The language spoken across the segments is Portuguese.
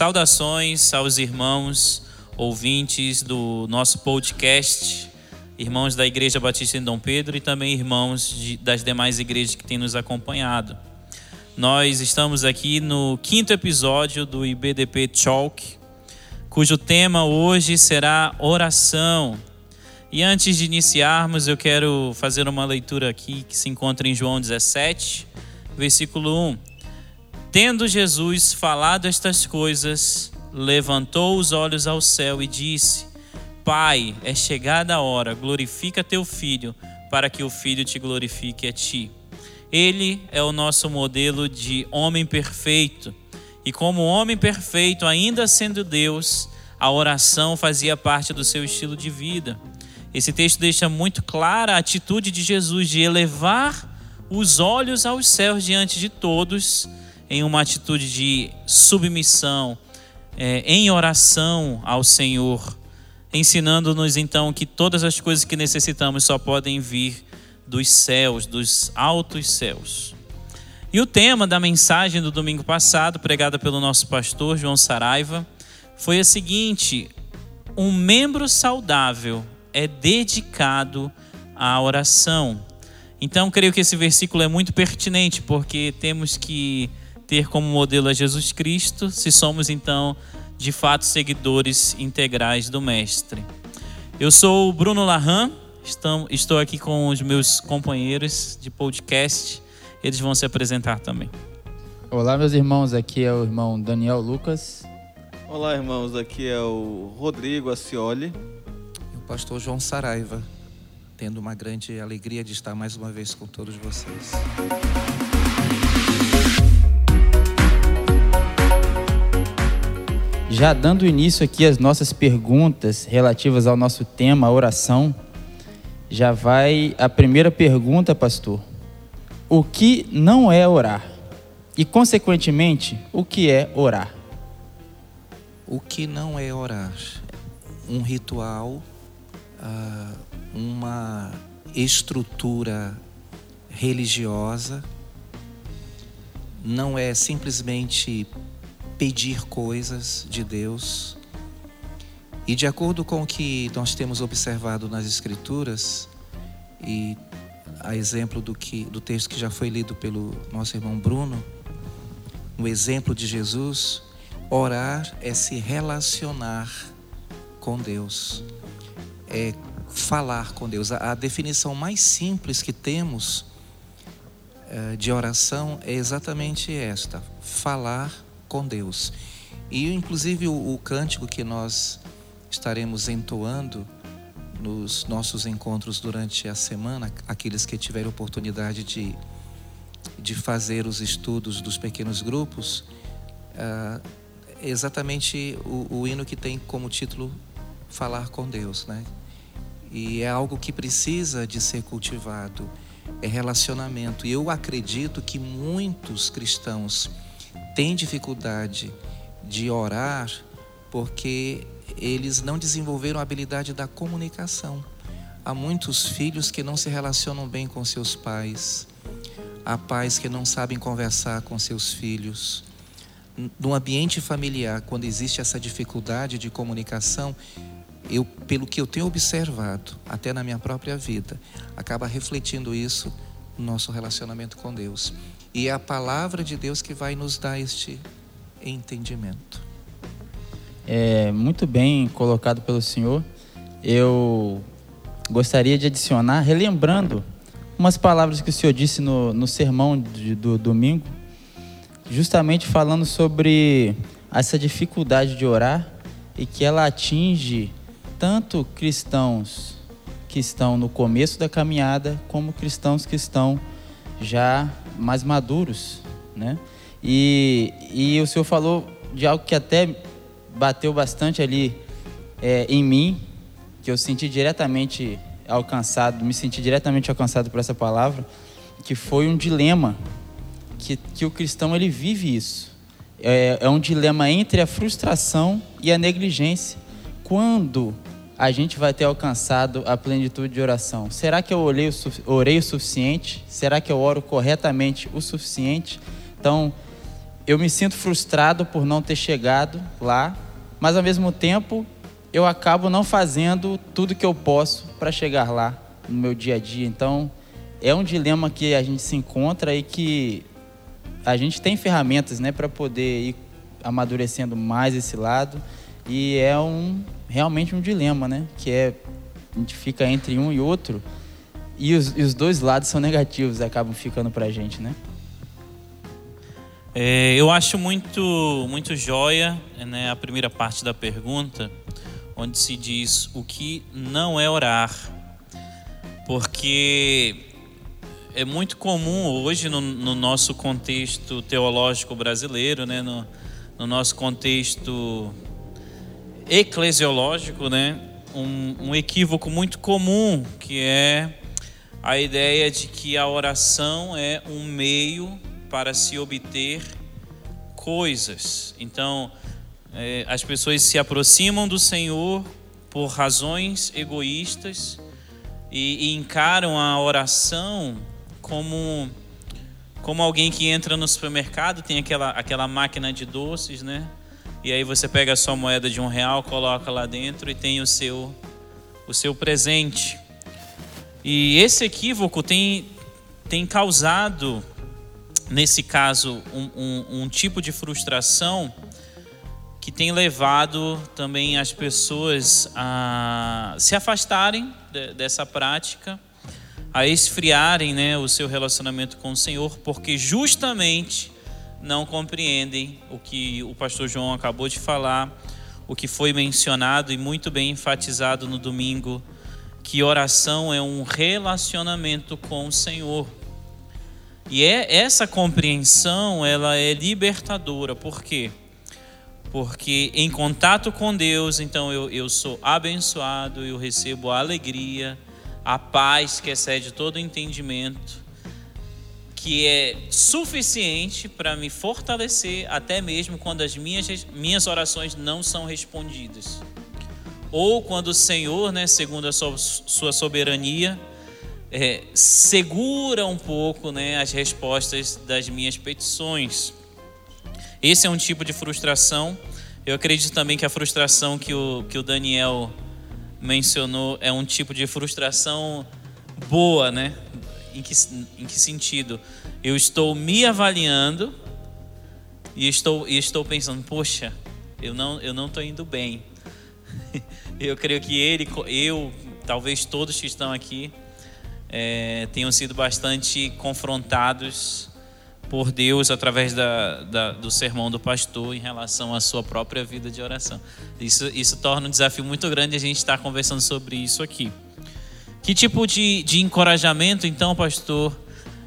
Saudações aos irmãos ouvintes do nosso podcast, irmãos da Igreja Batista em Dom Pedro e também irmãos de, das demais igrejas que têm nos acompanhado. Nós estamos aqui no quinto episódio do IBDP Talk, cujo tema hoje será oração. E antes de iniciarmos, eu quero fazer uma leitura aqui que se encontra em João 17, versículo 1. Tendo Jesus falado estas coisas, levantou os olhos ao céu e disse: Pai, é chegada a hora, glorifica teu filho, para que o filho te glorifique a ti. Ele é o nosso modelo de homem perfeito. E como homem perfeito, ainda sendo Deus, a oração fazia parte do seu estilo de vida. Esse texto deixa muito clara a atitude de Jesus de elevar os olhos aos céus diante de todos em uma atitude de submissão, é, em oração ao Senhor, ensinando-nos então que todas as coisas que necessitamos só podem vir dos céus, dos altos céus. E o tema da mensagem do domingo passado, pregada pelo nosso pastor João Saraiva, foi a seguinte: um membro saudável é dedicado à oração. Então, creio que esse versículo é muito pertinente, porque temos que ter como modelo a Jesus Cristo, se somos então de fato seguidores integrais do Mestre. Eu sou o Bruno Larran, estou aqui com os meus companheiros de podcast, eles vão se apresentar também. Olá, meus irmãos, aqui é o irmão Daniel Lucas. Olá, irmãos, aqui é o Rodrigo Acioli. E o pastor João Saraiva, tendo uma grande alegria de estar mais uma vez com todos vocês. Já dando início aqui às nossas perguntas relativas ao nosso tema, a oração, já vai a primeira pergunta, pastor. O que não é orar? E, consequentemente, o que é orar? O que não é orar? Um ritual, ah, uma estrutura religiosa, não é simplesmente pedir coisas de Deus. E de acordo com o que nós temos observado nas Escrituras, e a exemplo do, que, do texto que já foi lido pelo nosso irmão Bruno, no exemplo de Jesus, orar é se relacionar com Deus, é falar com Deus. A, a definição mais simples que temos uh, de oração é exatamente esta: falar com Deus. E inclusive o, o cântico que nós estaremos entoando nos nossos encontros durante a semana, aqueles que tiverem oportunidade de, de fazer os estudos dos pequenos grupos, uh, é exatamente o, o hino que tem como título Falar com Deus, né? E é algo que precisa de ser cultivado, é relacionamento. E eu acredito que muitos cristãos têm dificuldade de orar porque eles não desenvolveram a habilidade da comunicação. Há muitos filhos que não se relacionam bem com seus pais. Há pais que não sabem conversar com seus filhos. No ambiente familiar, quando existe essa dificuldade de comunicação, eu, pelo que eu tenho observado, até na minha própria vida, acaba refletindo isso no nosso relacionamento com Deus. E é a palavra de Deus que vai nos dar este entendimento. É muito bem colocado pelo Senhor. Eu gostaria de adicionar, relembrando umas palavras que o Senhor disse no, no sermão de, do domingo, justamente falando sobre essa dificuldade de orar e que ela atinge tanto cristãos que estão no começo da caminhada, como cristãos que estão já mais maduros, né? E, e o senhor falou de algo que até bateu bastante ali é, em mim, que eu senti diretamente alcançado, me senti diretamente alcançado por essa palavra, que foi um dilema que, que o cristão ele vive isso. É, é um dilema entre a frustração e a negligência. Quando a gente vai ter alcançado a plenitude de oração? Será que eu orei o, orei o suficiente? Será que eu oro corretamente o suficiente? Então, eu me sinto frustrado por não ter chegado lá, mas ao mesmo tempo eu acabo não fazendo tudo que eu posso para chegar lá no meu dia a dia. Então, é um dilema que a gente se encontra e que a gente tem ferramentas, né, para poder ir amadurecendo mais esse lado. E é um realmente um dilema, né, que é a gente fica entre um e outro e os, e os dois lados são negativos, acabam ficando para a gente, né? É, eu acho muito, muito joia né, a primeira parte da pergunta, onde se diz o que não é orar. Porque é muito comum hoje no, no nosso contexto teológico brasileiro, né, no, no nosso contexto eclesiológico, né, um, um equívoco muito comum que é a ideia de que a oração é um meio para se obter coisas. Então, é, as pessoas se aproximam do Senhor por razões egoístas e, e encaram a oração como como alguém que entra no supermercado tem aquela aquela máquina de doces, né? E aí você pega a sua moeda de um real, coloca lá dentro e tem o seu o seu presente. E esse equívoco tem tem causado nesse caso, um, um, um tipo de frustração que tem levado também as pessoas a se afastarem de, dessa prática, a esfriarem né, o seu relacionamento com o Senhor, porque justamente não compreendem o que o pastor João acabou de falar, o que foi mencionado e muito bem enfatizado no domingo, que oração é um relacionamento com o Senhor. E é, essa compreensão, ela é libertadora. Por quê? Porque em contato com Deus, então eu, eu sou abençoado, eu recebo a alegria, a paz que excede todo entendimento, que é suficiente para me fortalecer até mesmo quando as minhas, minhas orações não são respondidas. Ou quando o Senhor, né, segundo a sua, sua soberania, é, segura um pouco né, as respostas das minhas petições. Esse é um tipo de frustração. Eu acredito também que a frustração que o, que o Daniel mencionou é um tipo de frustração boa, né? Em que, em que sentido? Eu estou me avaliando e estou, e estou pensando, poxa, eu não eu não estou indo bem. eu creio que ele, eu, talvez todos que estão aqui, é, tenham sido bastante confrontados por Deus através da, da, do sermão do pastor em relação à sua própria vida de oração. Isso, isso torna um desafio muito grande a gente estar conversando sobre isso aqui. Que tipo de, de encorajamento, então, pastor,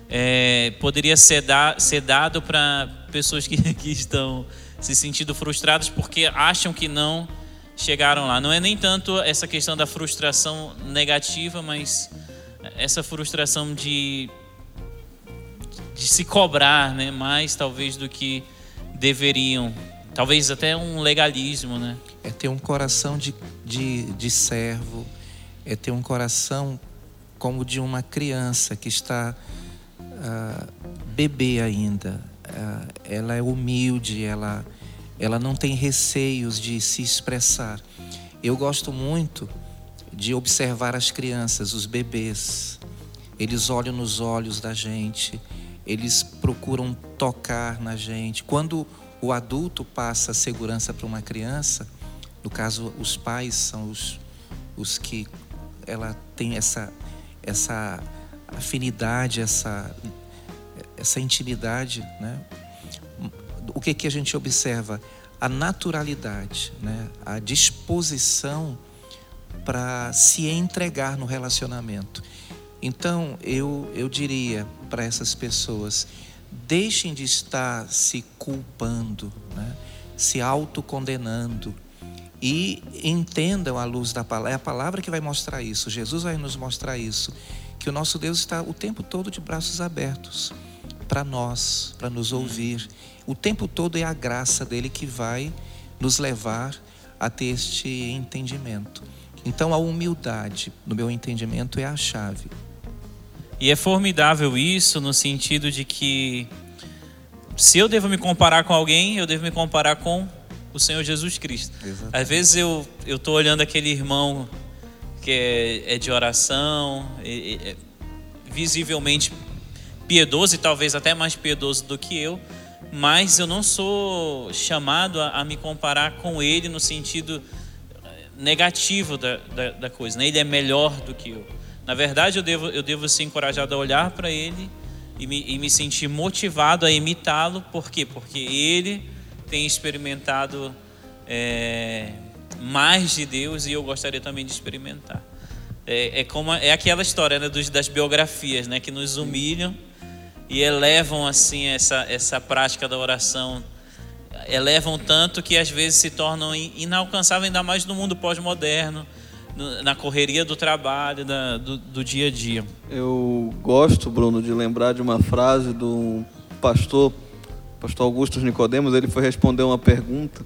é, poderia ser, da, ser dado para pessoas que, que estão se sentindo frustradas porque acham que não chegaram lá? Não é nem tanto essa questão da frustração negativa, mas essa frustração de, de se cobrar né, mais talvez do que deveriam. Talvez até um legalismo, né? É ter um coração de, de, de servo, é ter um coração como de uma criança que está uh, bebê ainda. Uh, ela é humilde, ela, ela não tem receios de se expressar. Eu gosto muito de observar as crianças, os bebês. Eles olham nos olhos da gente, eles procuram tocar na gente. Quando o adulto passa segurança para uma criança, no caso, os pais são os, os que ela tem essa, essa afinidade, essa, essa intimidade, né? O que, que a gente observa? A naturalidade, né? a disposição para se entregar no relacionamento. Então, eu, eu diria para essas pessoas: deixem de estar se culpando, né? se autocondenando e entendam a luz da palavra. É a palavra que vai mostrar isso, Jesus vai nos mostrar isso. Que o nosso Deus está o tempo todo de braços abertos para nós, para nos ouvir. O tempo todo é a graça dele que vai nos levar a ter este entendimento. Então a humildade, no meu entendimento, é a chave. E é formidável isso no sentido de que se eu devo me comparar com alguém, eu devo me comparar com o Senhor Jesus Cristo. Exatamente. Às vezes eu eu tô olhando aquele irmão que é, é de oração, é, é visivelmente piedoso e talvez até mais piedoso do que eu, mas eu não sou chamado a, a me comparar com ele no sentido eh, negativo da, da, da coisa. Né? Ele é melhor do que eu. Na verdade, eu devo, eu devo ser encorajado a olhar para ele e me, e me sentir motivado a imitá-lo. Por quê? Porque ele tem experimentado é, mais de Deus e eu gostaria também de experimentar. É, é, como, é aquela história né, dos, das biografias né, que nos humilham e elevam assim essa, essa prática da oração. Elevam tanto que às vezes se tornam inalcançáveis ainda mais no mundo pós-moderno na correria do trabalho da, do, do dia a dia. Eu gosto Bruno de lembrar de uma frase do pastor pastor Augusto Nicodemos ele foi responder uma pergunta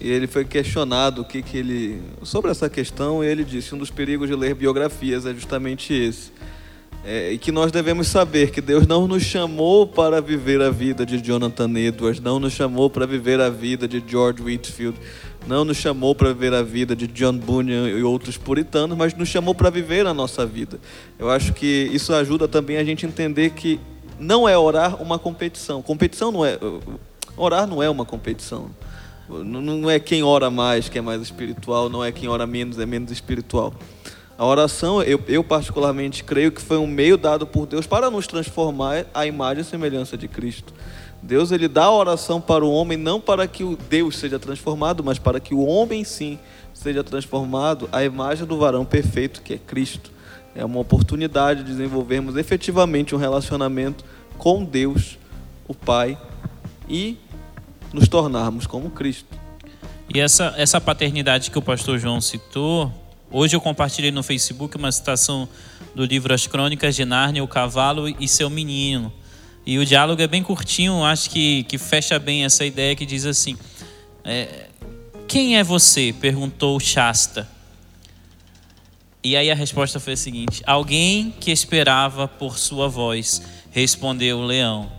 e ele foi questionado o que, que ele sobre essa questão e ele disse um dos perigos de ler biografias é justamente esse é, que nós devemos saber que Deus não nos chamou para viver a vida de Jonathan Edwards, não nos chamou para viver a vida de George Whitfield, não nos chamou para viver a vida de John Bunyan e outros puritanos, mas nos chamou para viver a nossa vida. Eu acho que isso ajuda também a gente entender que não é orar uma competição. Competição não é. Orar não é uma competição. Não é quem ora mais que é mais espiritual, não é quem ora menos é menos espiritual. A oração, eu, eu, particularmente creio que foi um meio dado por Deus para nos transformar à imagem e semelhança de Cristo. Deus ele dá a oração para o homem não para que o Deus seja transformado, mas para que o homem sim seja transformado à imagem do varão perfeito que é Cristo. É uma oportunidade de desenvolvermos efetivamente um relacionamento com Deus, o Pai, e nos tornarmos como Cristo. E essa, essa paternidade que o pastor João citou, Hoje eu compartilhei no Facebook uma citação do livro As Crônicas de Nárnia, O Cavalo e Seu Menino. E o diálogo é bem curtinho, acho que, que fecha bem essa ideia que diz assim: é, Quem é você? perguntou Shasta. E aí a resposta foi a seguinte: Alguém que esperava por sua voz, respondeu o leão.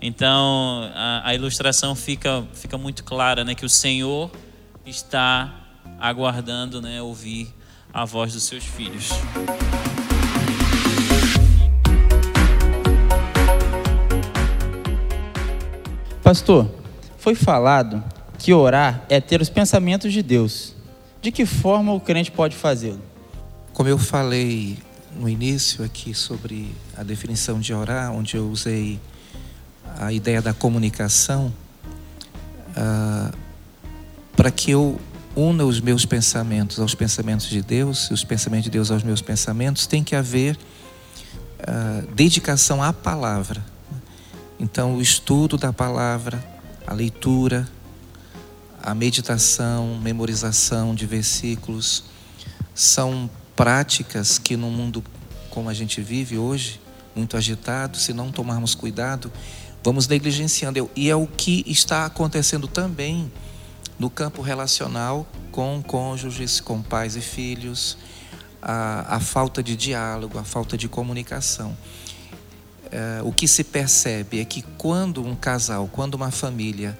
Então a, a ilustração fica, fica muito clara, né? Que o Senhor está aguardando, né? Ouvir a voz dos seus filhos. Pastor, foi falado que orar é ter os pensamentos de Deus. De que forma o crente pode fazê-lo? Como eu falei no início aqui sobre a definição de orar, onde eu usei a ideia da comunicação, uh, para que eu una os meus pensamentos aos pensamentos de Deus, e os pensamentos de Deus aos meus pensamentos, tem que haver uh, dedicação à palavra. Então, o estudo da palavra, a leitura, a meditação, memorização de versículos, são práticas que no mundo como a gente vive hoje, muito agitado, se não tomarmos cuidado, vamos negligenciando. E é o que está acontecendo também no campo relacional com cônjuges, com pais e filhos, a, a falta de diálogo, a falta de comunicação. É, o que se percebe é que quando um casal, quando uma família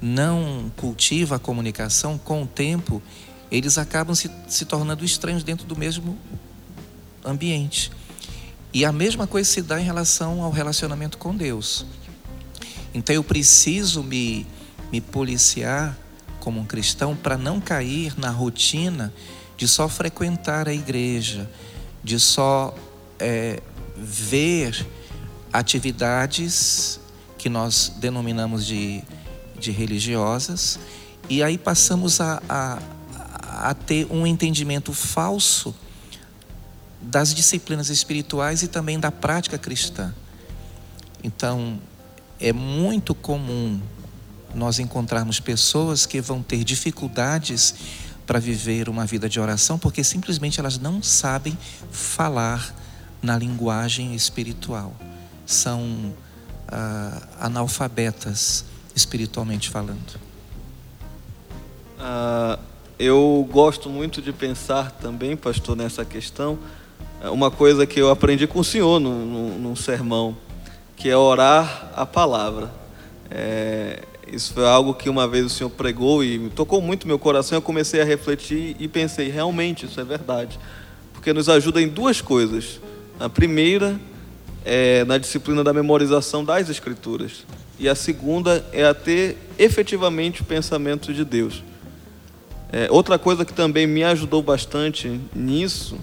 não cultiva a comunicação, com o tempo eles acabam se, se tornando estranhos dentro do mesmo ambiente. E a mesma coisa se dá em relação ao relacionamento com Deus. Então eu preciso me, me policiar como um cristão para não cair na rotina de só frequentar a igreja, de só é, ver atividades que nós denominamos de, de religiosas, e aí passamos a, a, a ter um entendimento falso das disciplinas espirituais e também da prática cristã. Então, é muito comum nós encontrarmos pessoas que vão ter dificuldades para viver uma vida de oração porque simplesmente elas não sabem falar na linguagem espiritual. São ah, analfabetas espiritualmente falando. Ah, eu gosto muito de pensar também, pastor, nessa questão. Uma coisa que eu aprendi com o senhor num, num, num sermão, que é orar a palavra. É, isso foi algo que uma vez o Senhor pregou e tocou muito meu coração. Eu comecei a refletir e pensei, realmente, isso é verdade. Porque nos ajuda em duas coisas. A primeira é na disciplina da memorização das Escrituras. E a segunda é a ter efetivamente o pensamento de Deus. É, outra coisa que também me ajudou bastante nisso,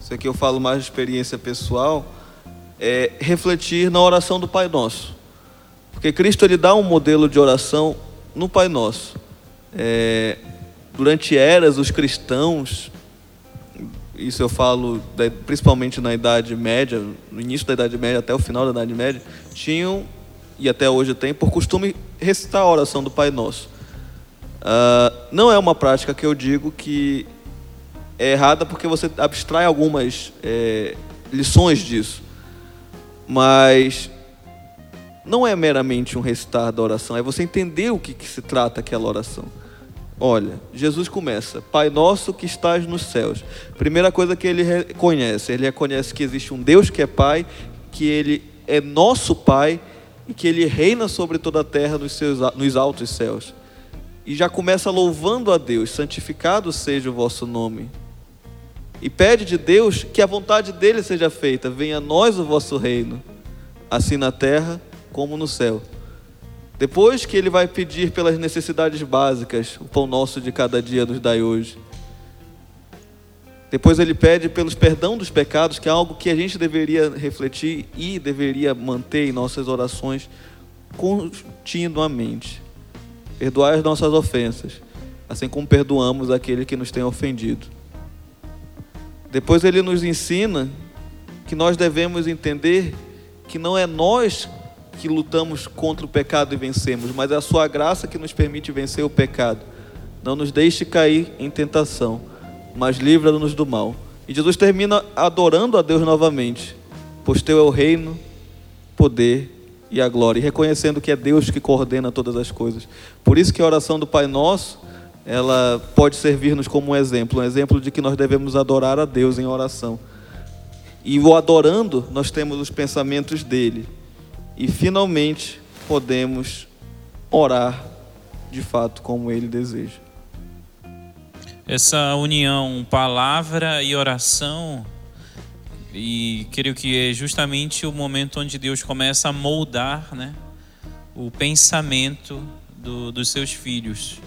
isso aqui eu falo mais de experiência pessoal, é refletir na oração do Pai Nosso. Porque Cristo ele dá um modelo de oração no Pai Nosso. É, durante eras, os cristãos, isso eu falo principalmente na Idade Média, no início da Idade Média até o final da Idade Média, tinham, e até hoje tem, por costume recitar a oração do Pai Nosso. Uh, não é uma prática que eu digo que é errada porque você abstrai algumas é, lições disso. Mas não é meramente um recitar da oração, é você entender o que, que se trata aquela oração. Olha, Jesus começa, Pai nosso que estás nos céus. Primeira coisa que ele reconhece, ele reconhece que existe um Deus que é Pai, que ele é nosso Pai e que ele reina sobre toda a terra nos, seus, nos altos céus. E já começa louvando a Deus, santificado seja o vosso nome. E pede de Deus que a vontade dele seja feita, venha a nós o vosso reino, assim na terra como no céu. Depois que ele vai pedir pelas necessidades básicas, o pão nosso de cada dia nos dai hoje. Depois ele pede pelos perdão dos pecados, que é algo que a gente deveria refletir e deveria manter em nossas orações continuamente. Perdoar as nossas ofensas, assim como perdoamos aquele que nos tem ofendido. Depois ele nos ensina que nós devemos entender que não é nós que lutamos contra o pecado e vencemos, mas é a sua graça que nos permite vencer o pecado. Não nos deixe cair em tentação, mas livra-nos do mal. E Jesus termina adorando a Deus novamente, pois teu é o reino, poder e a glória, e reconhecendo que é Deus que coordena todas as coisas. Por isso que a oração do Pai Nosso, ela pode servir-nos como um exemplo, um exemplo de que nós devemos adorar a Deus em oração. E o adorando, nós temos os pensamentos dele e finalmente podemos orar de fato como ele deseja. Essa união palavra e oração e creio que é justamente o momento onde Deus começa a moldar, né, o pensamento do, dos seus filhos.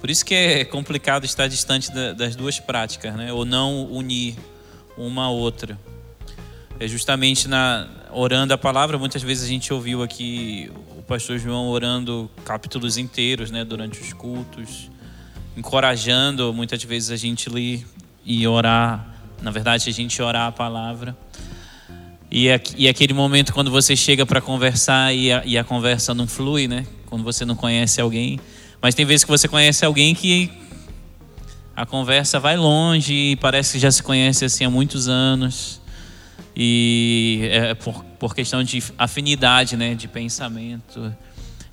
Por isso que é complicado estar distante da, das duas práticas, né, ou não unir uma a outra. É justamente na orando a palavra, muitas vezes a gente ouviu aqui o pastor João orando capítulos inteiros, né, durante os cultos, encorajando muitas vezes a gente ler e orar, na verdade a gente orar a palavra. E, e aquele momento quando você chega para conversar e a, e a conversa não flui, né? Quando você não conhece alguém. Mas tem vezes que você conhece alguém que a conversa vai longe e parece que já se conhece assim há muitos anos e é por, por questão de afinidade, né, de pensamento,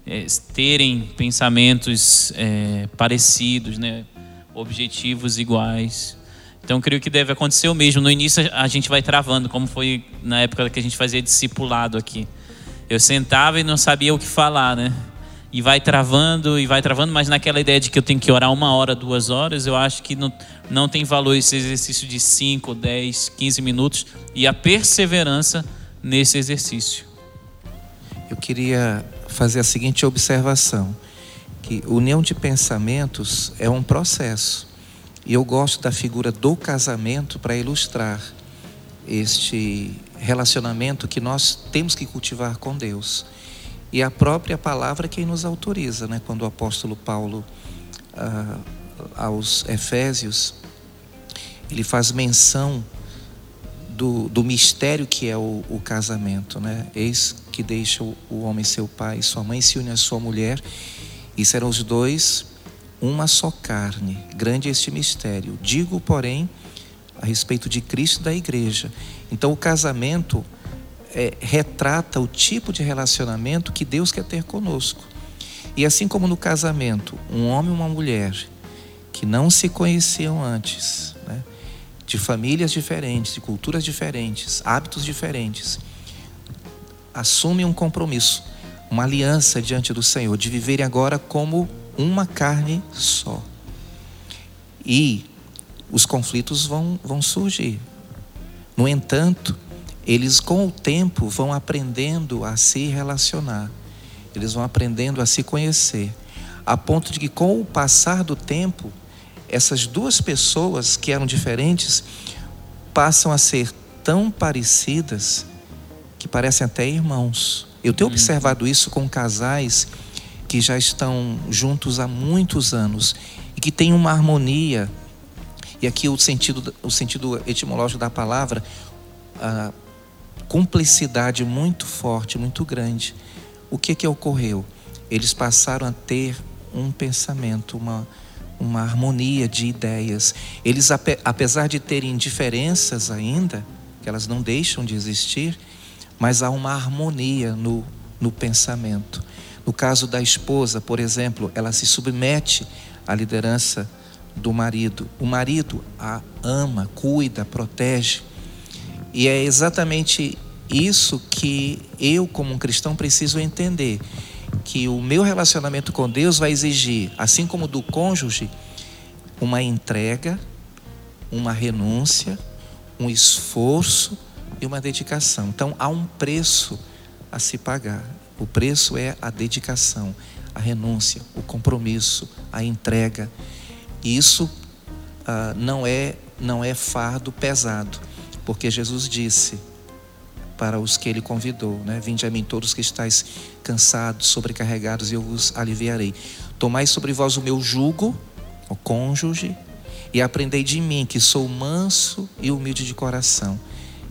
é, terem pensamentos é, parecidos, né, objetivos iguais. Então, creio que deve acontecer o mesmo. No início, a gente vai travando, como foi na época que a gente fazia discipulado aqui. Eu sentava e não sabia o que falar, né? e vai travando e vai travando, mas naquela ideia de que eu tenho que orar uma hora, duas horas, eu acho que não, não tem valor esse exercício de 5, 10, 15 minutos e a perseverança nesse exercício. Eu queria fazer a seguinte observação, que união de pensamentos é um processo. E eu gosto da figura do casamento para ilustrar este relacionamento que nós temos que cultivar com Deus. E a própria palavra quem nos autoriza, né? quando o apóstolo Paulo, ah, aos Efésios, ele faz menção do, do mistério que é o, o, casamento. Né? Eis que deixa o, o homem seu pai e sua mãe se une à sua mulher, e serão os dois uma só carne. Grande é este mistério. Digo, porém, a respeito de Cristo e da igreja. Então, o casamento é, retrata o tipo de relacionamento que Deus quer ter conosco. E assim como no casamento, um homem e uma mulher que não se conheciam antes, né, de famílias diferentes, de culturas diferentes, hábitos diferentes, assumem um compromisso, uma aliança diante do Senhor, de viverem agora como uma carne só. E os conflitos vão, vão surgir. No entanto, eles com o tempo vão aprendendo a se relacionar, eles vão aprendendo a se conhecer, a ponto de que com o passar do tempo, essas duas pessoas que eram diferentes passam a ser tão parecidas que parecem até irmãos. Eu tenho uhum. observado isso com casais que já estão juntos há muitos anos e que têm uma harmonia. E aqui o sentido, o sentido etimológico da palavra, a cumplicidade muito forte, muito grande. O que que ocorreu? Eles passaram a ter um pensamento, uma, uma harmonia de ideias. Eles, apesar de terem diferenças ainda, que elas não deixam de existir, mas há uma harmonia no, no pensamento. No caso da esposa, por exemplo, ela se submete à liderança do marido. O marido a ama, cuida, protege. E é exatamente isso que eu, como um cristão, preciso entender. Que o meu relacionamento com Deus vai exigir, assim como do cônjuge, uma entrega, uma renúncia, um esforço e uma dedicação. Então há um preço a se pagar. O preço é a dedicação, a renúncia, o compromisso, a entrega. Isso ah, não é não é fardo pesado, porque Jesus disse para os que ele convidou, né? Vinde a mim todos que estáis cansados, sobrecarregados, e eu vos aliviarei. Tomai sobre vós o meu jugo, o cônjuge, e aprendei de mim, que sou manso e humilde de coração,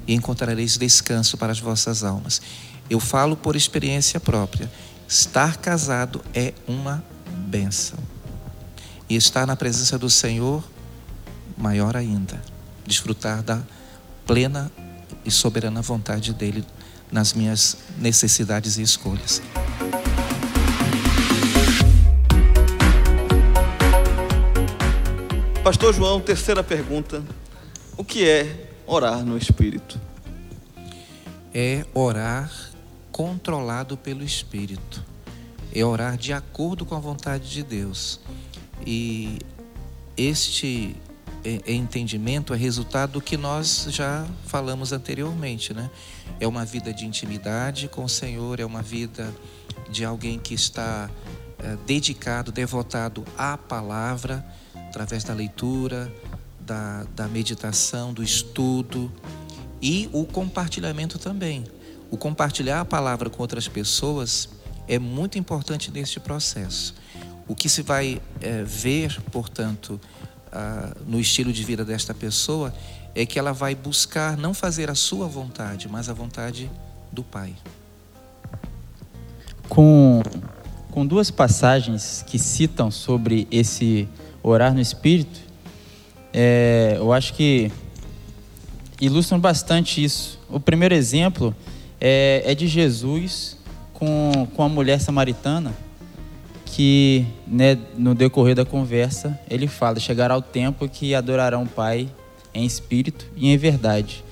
e encontrareis descanso para as vossas almas. Eu falo por experiência própria. Estar casado é uma benção. E estar na presença do Senhor, maior ainda. Desfrutar da plena e soberana vontade dEle nas minhas necessidades e escolhas. Pastor João, terceira pergunta. O que é orar no Espírito? É orar controlado pelo Espírito. É orar de acordo com a vontade de Deus. E este é, é entendimento é resultado do que nós já falamos anteriormente, né? É uma vida de intimidade com o Senhor, é uma vida de alguém que está é, dedicado, devotado à palavra, através da leitura, da, da meditação, do estudo e o compartilhamento também. O compartilhar a palavra com outras pessoas é muito importante neste processo. O que se vai é, ver, portanto, no estilo de vida desta pessoa é que ela vai buscar não fazer a sua vontade, mas a vontade do Pai. Com, com duas passagens que citam sobre esse orar no Espírito, é, eu acho que ilustram bastante isso. O primeiro exemplo é, é de Jesus com, com a mulher samaritana, que né, no decorrer da conversa ele fala: chegará o tempo que adorarão o Pai em espírito e em verdade.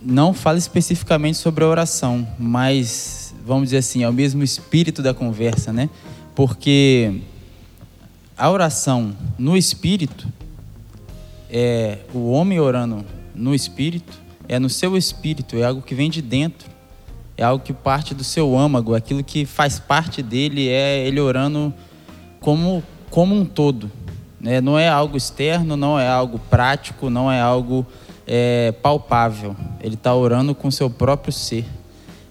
Não fala especificamente sobre a oração, mas vamos dizer assim, é o mesmo espírito da conversa, né? Porque a oração no espírito é o homem orando no espírito é no seu espírito, é algo que vem de dentro, é algo que parte do seu âmago, aquilo que faz parte dele é ele orando como, como um todo. Né? Não é algo externo, não é algo prático, não é algo é, palpável. Ele está orando com seu próprio ser.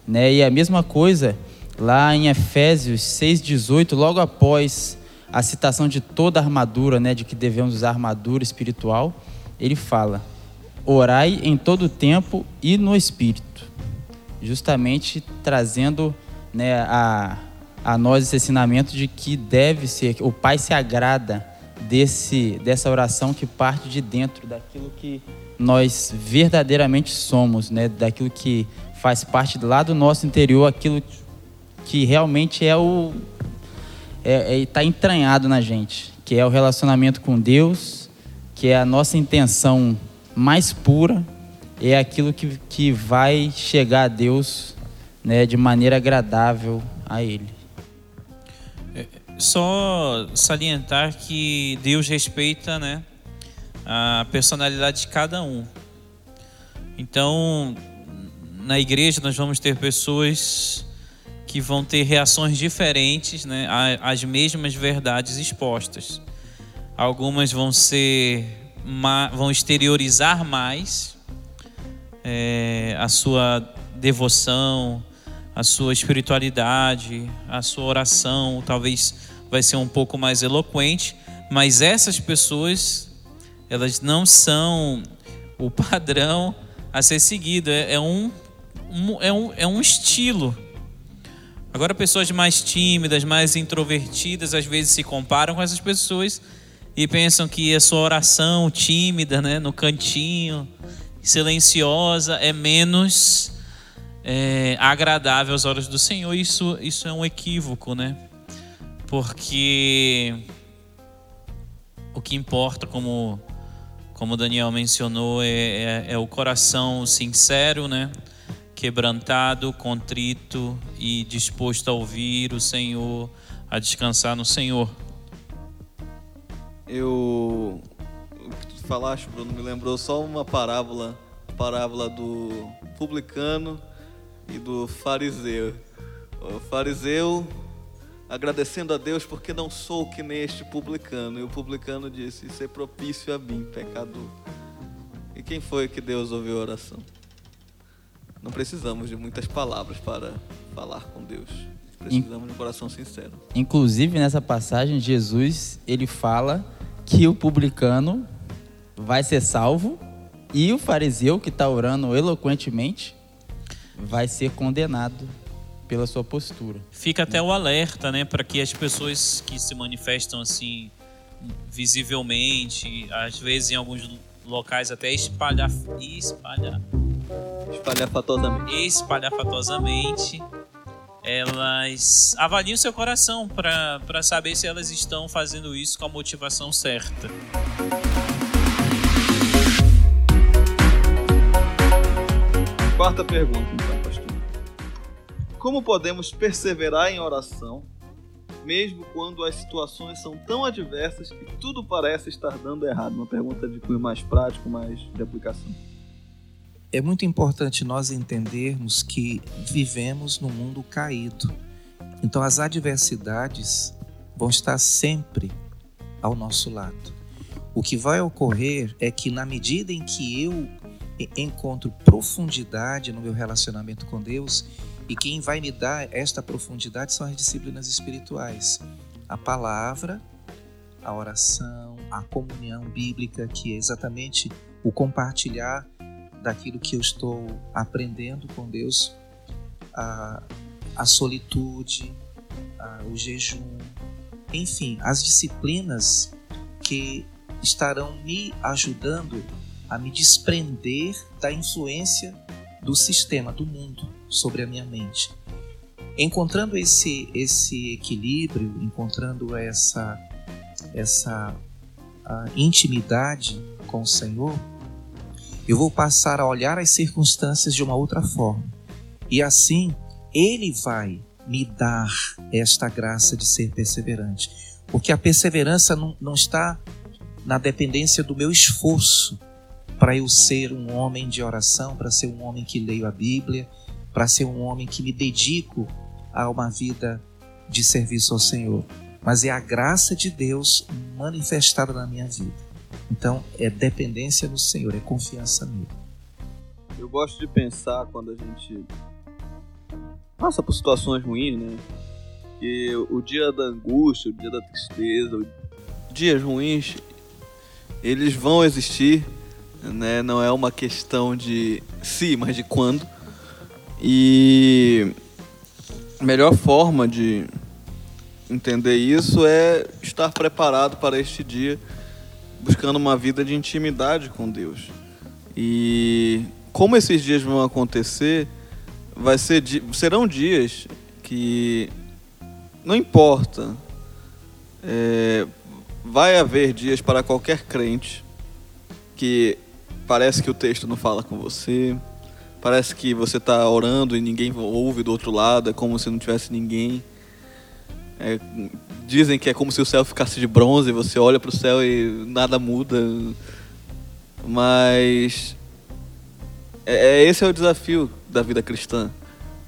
Né? E a mesma coisa lá em Efésios 6,18, logo após a citação de toda a armadura, né, de que devemos usar armadura espiritual, ele fala: orai em todo tempo e no Espírito, justamente trazendo né, a, a nós esse ensinamento de que deve ser, o Pai se agrada desse, dessa oração que parte de dentro daquilo que nós verdadeiramente somos, né, daquilo que faz parte lá do nosso interior, aquilo que realmente é o está é, é, tá entranhado na gente, que é o relacionamento com Deus, que é a nossa intenção mais pura é aquilo que, que vai chegar a Deus né, de maneira agradável a Ele. Só salientar que Deus respeita né, a personalidade de cada um. Então, na igreja nós vamos ter pessoas que vão ter reações diferentes né, às mesmas verdades expostas. Algumas vão ser vão exteriorizar mais é, a sua devoção, a sua espiritualidade, a sua oração, talvez vai ser um pouco mais eloquente, mas essas pessoas, elas não são o padrão a ser seguido, é, é um, um, é, um, é um estilo. Agora, pessoas mais tímidas, mais introvertidas, às vezes se comparam com essas pessoas e pensam que a sua oração tímida, né, no cantinho, silenciosa, é menos é, agradável às horas do Senhor. Isso, isso é um equívoco, né? Porque o que importa, como, como Daniel mencionou, é, é, é o coração sincero, né? Quebrantado, contrito e disposto a ouvir o Senhor, a descansar no Senhor. Eu. O que tu falaste, Bruno, me lembrou só uma parábola parábola do publicano e do fariseu. O fariseu agradecendo a Deus porque não sou que neste publicano. E o publicano disse: Ser propício a mim, pecador. E quem foi que Deus ouviu a oração? Não precisamos de muitas palavras para falar com Deus. Precisamos de um coração sincero. Inclusive nessa passagem, Jesus ele fala que o publicano vai ser salvo e o fariseu que está orando eloquentemente vai ser condenado pela sua postura. Fica até o alerta, né, para que as pessoas que se manifestam assim visivelmente, às vezes em alguns locais até espalhar espalhar espalhafatosamente, espalhafatosamente elas avaliem o seu coração para saber se elas estão fazendo isso com a motivação certa. Quarta pergunta, então, pastor. Como podemos perseverar em oração, mesmo quando as situações são tão adversas que tudo parece estar dando errado? Uma pergunta de cunho mais prático, mais de aplicação. É muito importante nós entendermos que vivemos num mundo caído. Então as adversidades vão estar sempre ao nosso lado. O que vai ocorrer é que na medida em que eu encontro profundidade no meu relacionamento com Deus e quem vai me dar esta profundidade são as disciplinas espirituais. A palavra, a oração, a comunhão bíblica, que é exatamente o compartilhar daquilo que eu estou aprendendo com Deus, a, a solitude, a, o jejum, enfim, as disciplinas que estarão me ajudando a me desprender da influência do sistema, do mundo sobre a minha mente. Encontrando esse, esse equilíbrio, encontrando essa, essa intimidade com o Senhor, eu vou passar a olhar as circunstâncias de uma outra forma. E assim, Ele vai me dar esta graça de ser perseverante. Porque a perseverança não, não está na dependência do meu esforço, para eu ser um homem de oração, para ser um homem que leio a Bíblia, para ser um homem que me dedico a uma vida de serviço ao Senhor. Mas é a graça de Deus manifestada na minha vida. Então, é dependência no Senhor, é confiança nele. Eu gosto de pensar quando a gente passa por situações ruins, né? Que o dia da angústia, o dia da tristeza, dias ruins, eles vão existir né? Não é uma questão de se, mas de quando. E a melhor forma de entender isso é estar preparado para este dia, buscando uma vida de intimidade com Deus. E como esses dias vão acontecer, vai ser serão dias que não importa. É, vai haver dias para qualquer crente que parece que o texto não fala com você, Parece que você está orando e ninguém ouve do outro lado, é como se não tivesse ninguém. É, dizem que é como se o céu ficasse de bronze, você olha para o céu e nada muda. Mas é, é, esse é o desafio da vida cristã.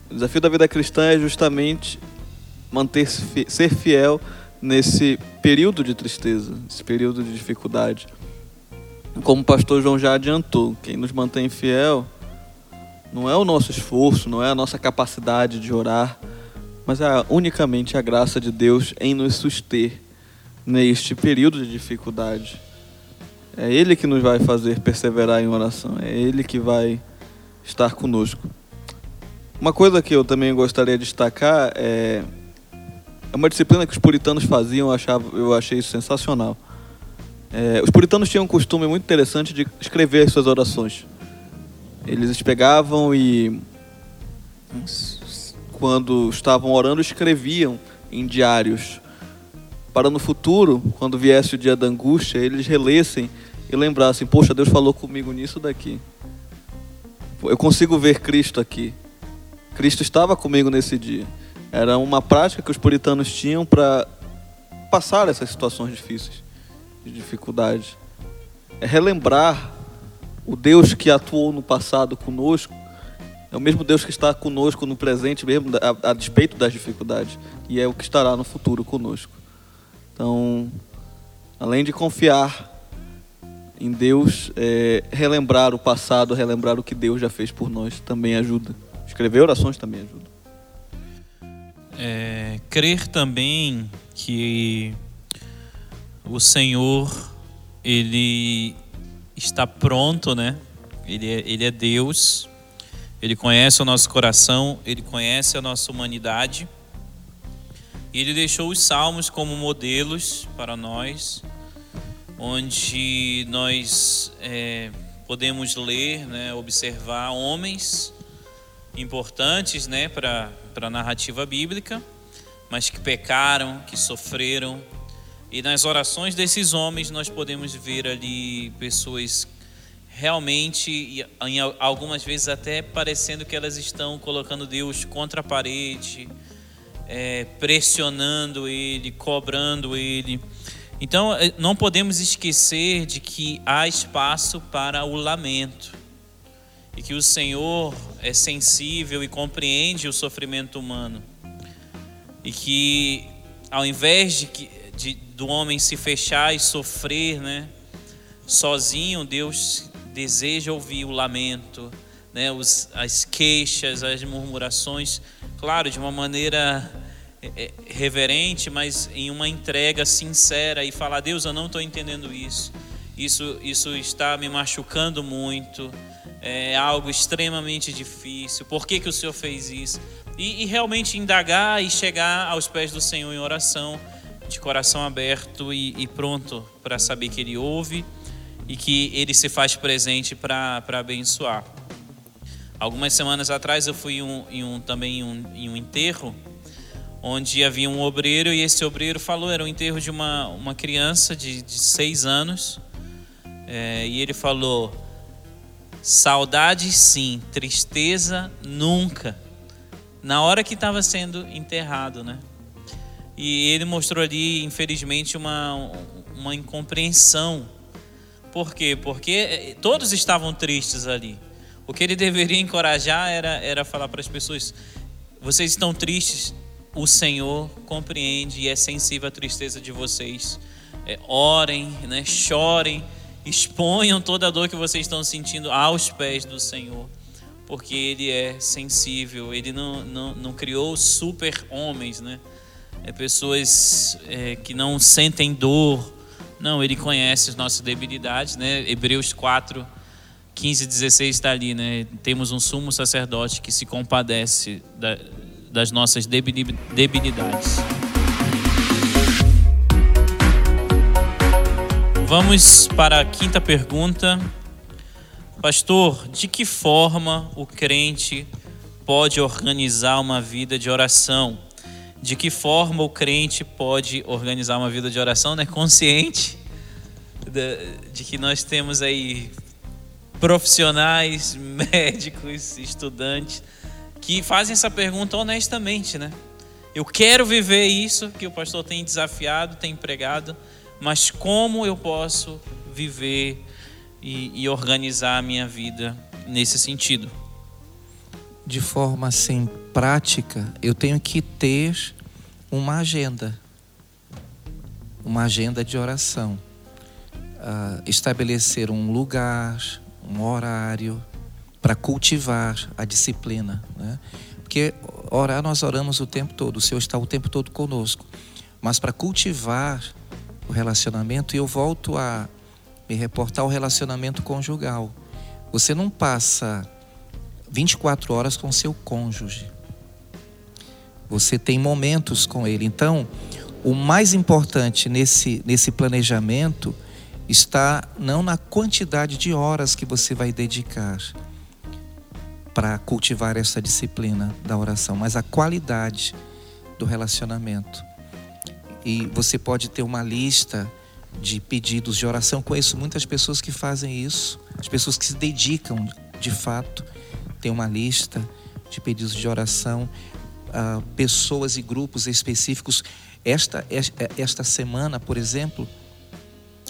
O desafio da vida cristã é justamente manter ser fiel nesse período de tristeza, nesse período de dificuldade. Como o pastor João já adiantou, quem nos mantém fiel não é o nosso esforço, não é a nossa capacidade de orar, mas é unicamente a graça de Deus em nos suster neste período de dificuldade. É Ele que nos vai fazer perseverar em oração, é Ele que vai estar conosco. Uma coisa que eu também gostaria de destacar é, é uma disciplina que os puritanos faziam, eu, achava, eu achei isso sensacional. É, os puritanos tinham um costume muito interessante de escrever as suas orações. Eles pegavam e, quando estavam orando, escreviam em diários. Para no futuro, quando viesse o dia da angústia, eles relessem e lembrassem: Poxa, Deus falou comigo nisso daqui. Eu consigo ver Cristo aqui. Cristo estava comigo nesse dia. Era uma prática que os puritanos tinham para passar essas situações difíceis, de dificuldade. É relembrar o Deus que atuou no passado conosco, é o mesmo Deus que está conosco no presente, mesmo a, a despeito das dificuldades, e é o que estará no futuro conosco. Então, além de confiar em Deus, é, relembrar o passado, relembrar o que Deus já fez por nós também ajuda. Escrever orações também ajuda. É, crer também que o Senhor ele está pronto, né? Ele é, ele é Deus, ele conhece o nosso coração, ele conhece a nossa humanidade. E ele deixou os salmos como modelos para nós onde nós é, podemos ler, né, observar homens importantes né, para a narrativa bíblica, mas que pecaram, que sofreram. E nas orações desses homens nós podemos ver ali pessoas realmente, em algumas vezes até parecendo que elas estão colocando Deus contra a parede, é, pressionando Ele, cobrando Ele. Então, eh, não podemos esquecer de que há espaço para o lamento e que o Senhor é sensível e compreende o sofrimento humano e que, ao invés de, de do homem se fechar e sofrer, né, sozinho, Deus deseja ouvir o lamento, né, os, as queixas, as murmurações, claro, de uma maneira é, é, reverente, mas em uma entrega sincera e falar: Deus, eu não estou entendendo isso. Isso, isso está me machucando muito. É algo extremamente difícil. Por que, que o Senhor fez isso? E, e realmente indagar e chegar aos pés do Senhor em oração, de coração aberto e, e pronto para saber que Ele ouve e que Ele se faz presente para abençoar. Algumas semanas atrás eu fui um, em um, também em um, em um enterro onde havia um obreiro e esse obreiro falou, era o enterro de uma, uma criança de, de seis anos, é, e ele falou, saudade sim, tristeza nunca, na hora que estava sendo enterrado, né? E ele mostrou ali, infelizmente, uma, uma incompreensão. Por quê? Porque é, todos estavam tristes ali. O que ele deveria encorajar era, era falar para as pessoas: vocês estão tristes, o Senhor compreende e é sensível à tristeza de vocês. É, orem, né, chorem, exponham toda a dor que vocês estão sentindo aos pés do Senhor, porque Ele é sensível, Ele não, não, não criou super homens, né? É pessoas é, que não sentem dor, não, Ele conhece as nossas debilidades, né? Hebreus 4, 15 e 16 está ali, né? Temos um sumo sacerdote que se compadece da, das nossas debilidades. Vamos para a quinta pergunta. Pastor, de que forma o crente pode organizar uma vida de oração? De que forma o crente pode organizar uma vida de oração, né? Consciente de, de que nós temos aí profissionais, médicos, estudantes, que fazem essa pergunta honestamente, né? Eu quero viver isso que o pastor tem desafiado, tem pregado, mas como eu posso viver e, e organizar a minha vida nesse sentido? De forma assim prática, eu tenho que ter uma agenda, uma agenda de oração, uh, estabelecer um lugar, um horário para cultivar a disciplina, né? Porque orar nós oramos o tempo todo, o Senhor está o tempo todo conosco, mas para cultivar o relacionamento, e eu volto a me reportar ao relacionamento conjugal. Você não passa 24 horas com seu cônjuge. Você tem momentos com ele. Então, o mais importante nesse, nesse planejamento está não na quantidade de horas que você vai dedicar para cultivar essa disciplina da oração, mas a qualidade do relacionamento. E você pode ter uma lista de pedidos de oração. Conheço muitas pessoas que fazem isso, as pessoas que se dedicam de fato, tem uma lista de pedidos de oração, uh, pessoas e grupos específicos. Esta, esta semana, por exemplo,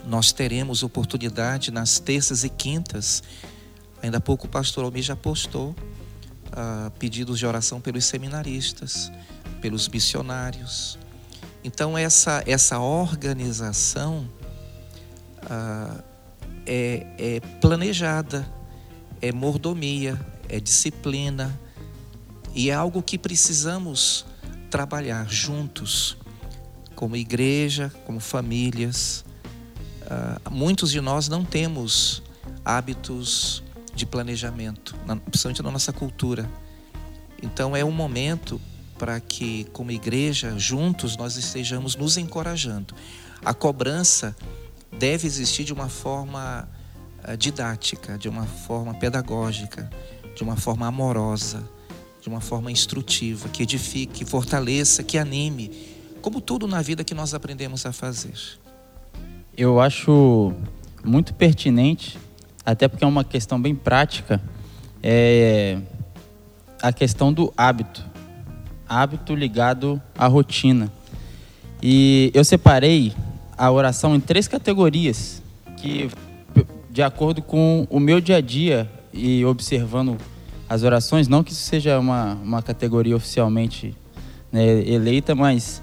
nós teremos oportunidade nas terças e quintas. Ainda há pouco o pastor Almir já postou uh, pedidos de oração pelos seminaristas, pelos missionários. Então, essa, essa organização uh, é, é planejada, é mordomia, é disciplina, e é algo que precisamos trabalhar juntos, como igreja, como famílias. Uh, muitos de nós não temos hábitos de planejamento, principalmente na nossa cultura. Então é um momento para que, como igreja, juntos nós estejamos nos encorajando. A cobrança deve existir de uma forma uh, didática, de uma forma pedagógica, de uma forma amorosa, de uma forma instrutiva, que edifique, que fortaleça, que anime, como tudo na vida que nós aprendemos a fazer eu acho muito pertinente, até porque é uma questão bem prática, é a questão do hábito. Hábito ligado à rotina. E eu separei a oração em três categorias, que de acordo com o meu dia a dia e observando as orações, não que isso seja uma, uma categoria oficialmente né, eleita, mas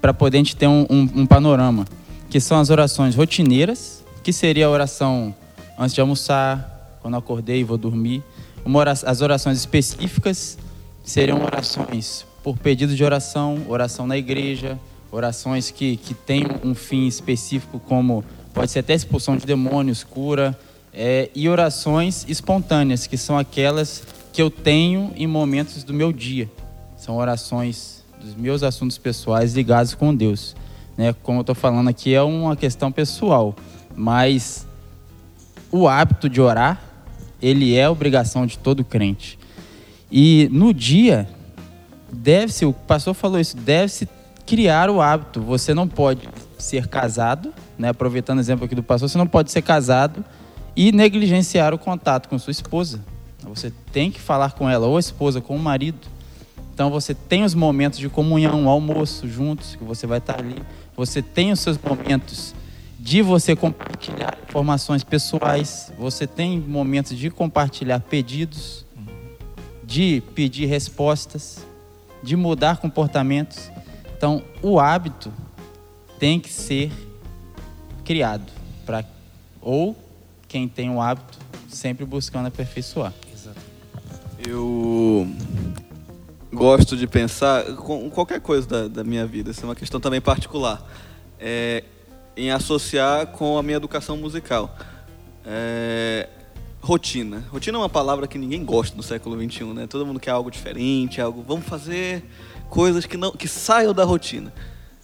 para poder a gente ter um, um, um panorama que são as orações rotineiras, que seria a oração antes de almoçar, quando acordei e vou dormir. Oração, as orações específicas seriam orações por pedido de oração, oração na igreja, orações que, que têm um fim específico, como pode ser até expulsão de demônios, cura, é, e orações espontâneas, que são aquelas que eu tenho em momentos do meu dia. São orações dos meus assuntos pessoais ligados com Deus né? Como eu estou falando aqui, é uma questão pessoal, mas o hábito de orar, ele é obrigação de todo crente. E no dia, deve-se, o pastor falou isso, deve-se criar o hábito. Você não pode ser casado, né? aproveitando o exemplo aqui do pastor, você não pode ser casado e negligenciar o contato com sua esposa. Você tem que falar com ela, ou a esposa, com o marido. Então você tem os momentos de comunhão, almoço juntos, que você vai estar ali. Você tem os seus momentos de você compartilhar informações pessoais, você tem momentos de compartilhar pedidos, de pedir respostas, de mudar comportamentos. Então, o hábito tem que ser criado para ou quem tem o hábito sempre buscando aperfeiçoar. Eu gosto de pensar com qualquer coisa da, da minha vida, isso é uma questão também particular, é, em associar com a minha educação musical. É, rotina. Rotina é uma palavra que ninguém gosta no século XXI, né? Todo mundo quer algo diferente, algo. Vamos fazer coisas que não que saiam da rotina.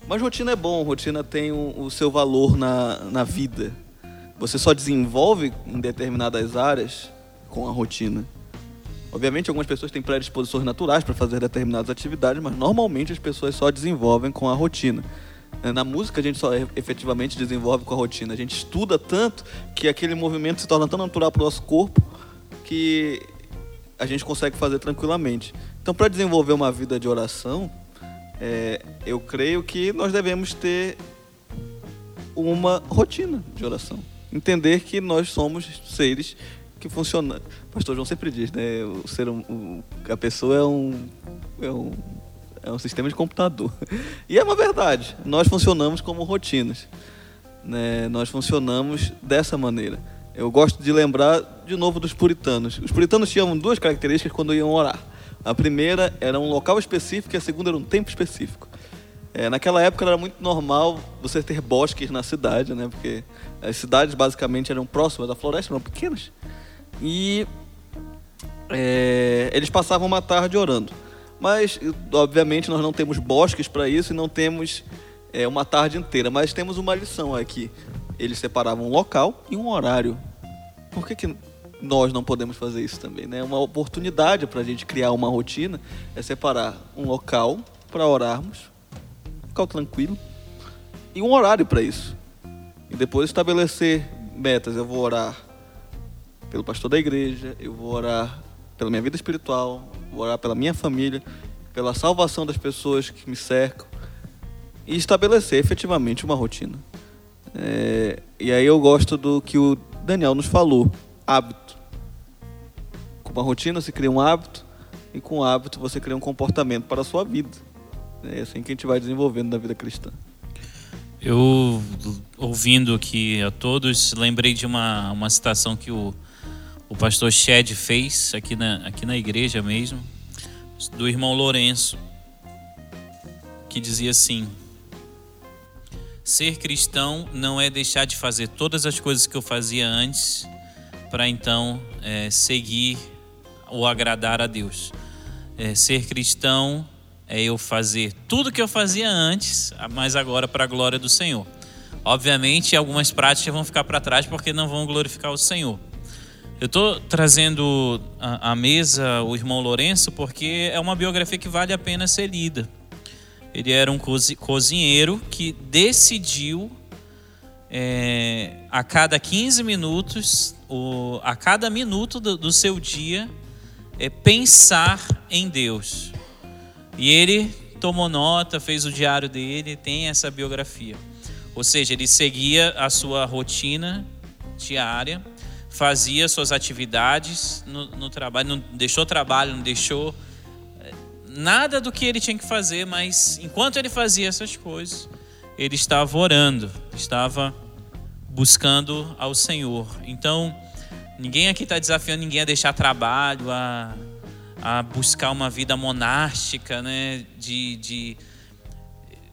Mas rotina é bom, rotina tem o, o seu valor na, na vida. Você só desenvolve em determinadas áreas com a rotina. Obviamente, algumas pessoas têm predisposições naturais para fazer determinadas atividades, mas normalmente as pessoas só desenvolvem com a rotina. Né, na música a gente só efetivamente desenvolve com a rotina. A gente estuda tanto que aquele movimento se torna tão natural para o nosso corpo que a gente consegue fazer tranquilamente. Então, para desenvolver uma vida de oração, é, eu creio que nós devemos ter uma rotina de oração. Entender que nós somos seres que funcionam. O pastor João sempre diz, né? O ser, um, a pessoa é um, é um é um sistema de computador. E é uma verdade. Nós funcionamos como rotinas. Né? Nós funcionamos dessa maneira. Eu gosto de lembrar de novo dos puritanos. Os puritanos tinham duas características quando iam orar. A primeira era um local específico e a segunda era um tempo específico. É, naquela época era muito normal você ter bosques na cidade, né? Porque as cidades basicamente eram próximas da floresta, eram pequenas. E é, eles passavam uma tarde orando. Mas, obviamente, nós não temos bosques para isso e não temos é, uma tarde inteira. Mas temos uma lição aqui. Eles separavam um local e um horário. Por que, que nós não podemos fazer isso também? É né? uma oportunidade para a gente criar uma rotina é separar um local para orarmos, local tranquilo, e um horário para isso. E depois estabelecer metas. Eu vou orar pelo pastor da igreja, eu vou orar pela minha vida espiritual, vou orar pela minha família, pela salvação das pessoas que me cercam e estabelecer efetivamente uma rotina. É, e aí eu gosto do que o Daniel nos falou: hábito. Com uma rotina se cria um hábito e com o hábito você cria um comportamento para a sua vida. É assim que a gente vai desenvolvendo na vida cristã. Eu, ouvindo aqui a todos, lembrei de uma, uma citação que o o pastor Shed fez aqui na, aqui na igreja mesmo, do irmão Lourenço, que dizia assim: Ser cristão não é deixar de fazer todas as coisas que eu fazia antes para então é, seguir ou agradar a Deus. É, ser cristão é eu fazer tudo que eu fazia antes, mas agora para a glória do Senhor. Obviamente, algumas práticas vão ficar para trás porque não vão glorificar o Senhor. Eu estou trazendo à mesa o irmão Lourenço porque é uma biografia que vale a pena ser lida. Ele era um cozinheiro que decidiu é, a cada 15 minutos, o, a cada minuto do, do seu dia, é, pensar em Deus. E ele tomou nota, fez o diário dele, tem essa biografia. Ou seja, ele seguia a sua rotina diária fazia suas atividades no, no trabalho, não deixou trabalho, não deixou eh, nada do que ele tinha que fazer, mas enquanto ele fazia essas coisas, ele estava orando, estava buscando ao Senhor. Então, ninguém aqui está desafiando ninguém a deixar trabalho, a, a buscar uma vida monástica, né? de, de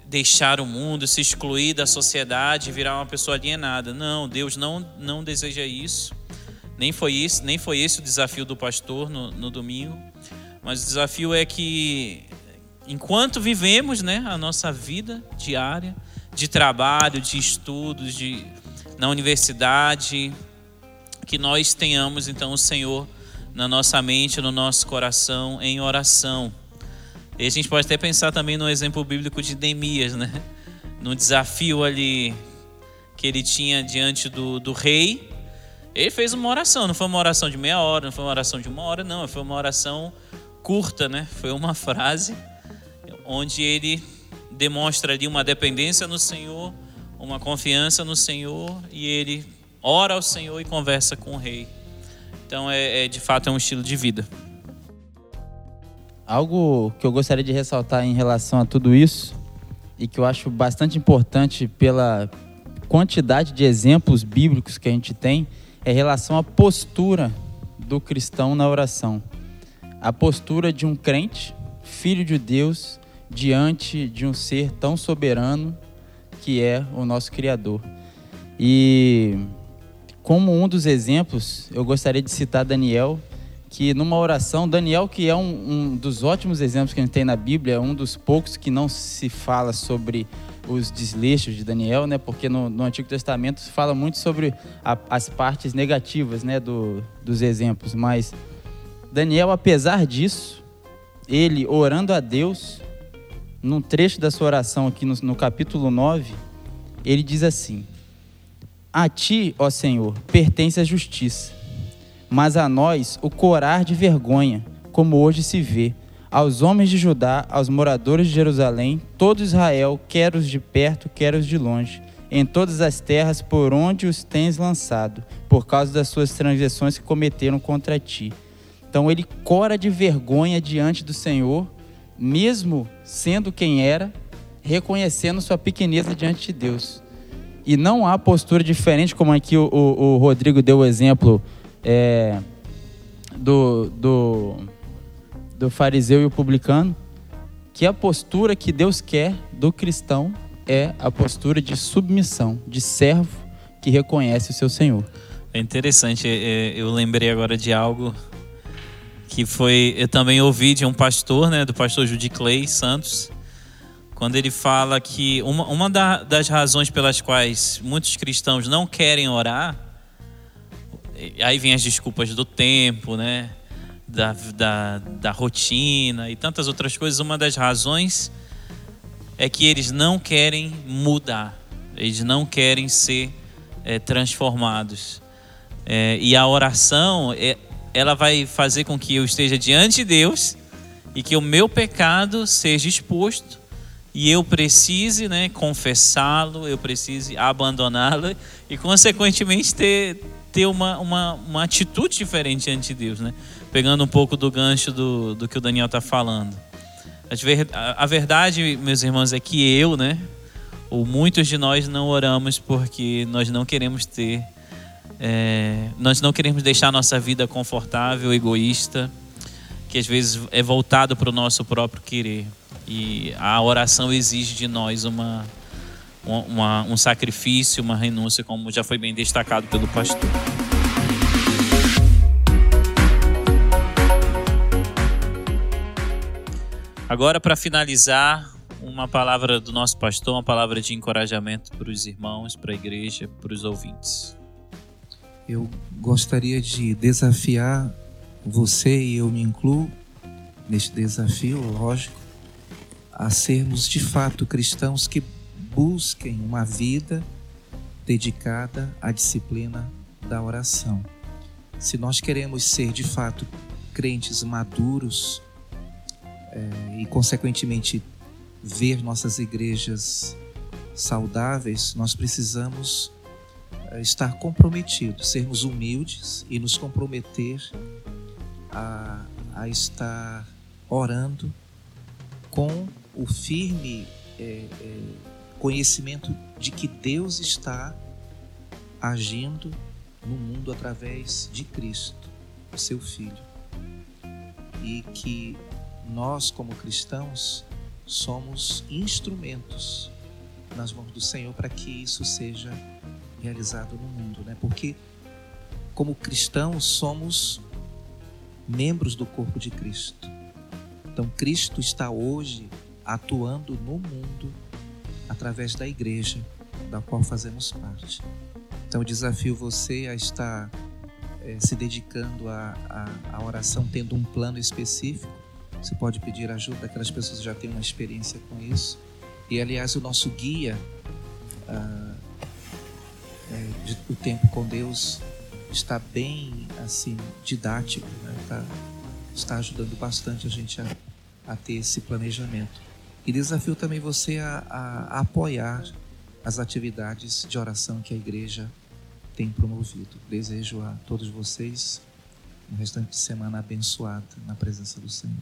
deixar o mundo, se excluir da sociedade, virar uma pessoa alienada. Não, Deus não, não deseja isso. Nem foi isso, nem foi esse o desafio do pastor no, no domingo, mas o desafio é que enquanto vivemos, né, a nossa vida diária de trabalho, de estudos, de na universidade, que nós tenhamos então o Senhor na nossa mente, no nosso coração, em oração. E a gente pode até pensar também no exemplo bíblico de Neemias, né? No desafio ali que ele tinha diante do, do rei, ele fez uma oração, não foi uma oração de meia hora, não foi uma oração de uma hora, não, foi uma oração curta, né? Foi uma frase onde ele demonstra ali uma dependência no Senhor, uma confiança no Senhor e ele ora ao Senhor e conversa com o rei. Então é, é de fato é um estilo de vida. Algo que eu gostaria de ressaltar em relação a tudo isso e que eu acho bastante importante pela quantidade de exemplos bíblicos que a gente tem é em relação à postura do cristão na oração. A postura de um crente, filho de Deus, diante de um ser tão soberano que é o nosso Criador. E como um dos exemplos, eu gostaria de citar Daniel, que numa oração, Daniel, que é um, um dos ótimos exemplos que a gente tem na Bíblia, é um dos poucos que não se fala sobre os desleixos de Daniel, né? Porque no, no Antigo Testamento se fala muito sobre a, as partes negativas, né? Do, dos exemplos. Mas Daniel, apesar disso, ele orando a Deus, num trecho da sua oração aqui no, no capítulo 9, ele diz assim: A ti, ó Senhor, pertence a justiça, mas a nós o corar de vergonha, como hoje se vê, aos homens de Judá, aos moradores de Jerusalém, todo Israel, quer os de perto, quer os de longe, em todas as terras por onde os tens lançado, por causa das suas transgressões que cometeram contra ti. Então ele cora de vergonha diante do Senhor, mesmo sendo quem era, reconhecendo sua pequeneza diante de Deus. E não há postura diferente, como aqui o, o, o Rodrigo deu o exemplo é, do, do, do fariseu e o publicano, que a postura que Deus quer do cristão é a postura de submissão, de servo que reconhece o seu Senhor. É interessante, é, é, eu lembrei agora de algo que foi, eu também ouvi de um pastor, né, do pastor Judy Clay Santos, quando ele fala que uma, uma das razões pelas quais muitos cristãos não querem orar, aí vem as desculpas do tempo, né, da, da, da rotina e tantas outras coisas, uma das razões é que eles não querem mudar, eles não querem ser é, transformados. É, e a oração, é, ela vai fazer com que eu esteja diante de Deus e que o meu pecado seja exposto e eu precise né, confessá-lo, eu precise abandoná-lo e, consequentemente, ter, ter uma, uma, uma atitude diferente diante de Deus. Né? Pegando um pouco do gancho do, do que o Daniel está falando. A verdade, meus irmãos, é que eu, né, ou muitos de nós não oramos porque nós não queremos ter, é, nós não queremos deixar nossa vida confortável, egoísta, que às vezes é voltado para o nosso próprio querer. E a oração exige de nós uma, uma, um sacrifício, uma renúncia, como já foi bem destacado pelo pastor. Agora, para finalizar, uma palavra do nosso pastor, uma palavra de encorajamento para os irmãos, para a igreja, para os ouvintes. Eu gostaria de desafiar você e eu me incluo neste desafio, lógico, a sermos de fato cristãos que busquem uma vida dedicada à disciplina da oração. Se nós queremos ser de fato crentes maduros, é, e, consequentemente, ver nossas igrejas saudáveis, nós precisamos é, estar comprometidos, sermos humildes e nos comprometer a, a estar orando com o firme é, é, conhecimento de que Deus está agindo no mundo através de Cristo, o seu Filho, e que nós, como cristãos, somos instrumentos nas mãos do Senhor para que isso seja realizado no mundo, né? Porque como cristãos somos membros do corpo de Cristo. Então Cristo está hoje atuando no mundo através da igreja da qual fazemos parte. Então eu desafio você a estar é, se dedicando à oração, tendo um plano específico você pode pedir ajuda daquelas pessoas que já têm uma experiência com isso. E, aliás, o nosso guia, ah, é, de, o tempo com Deus, está bem assim didático, né? tá, está ajudando bastante a gente a, a, ter esse planejamento. E desafio também você a, a, a apoiar as atividades de oração que a igreja tem promovido. Desejo a todos vocês um restante de semana abençoado na presença do Senhor.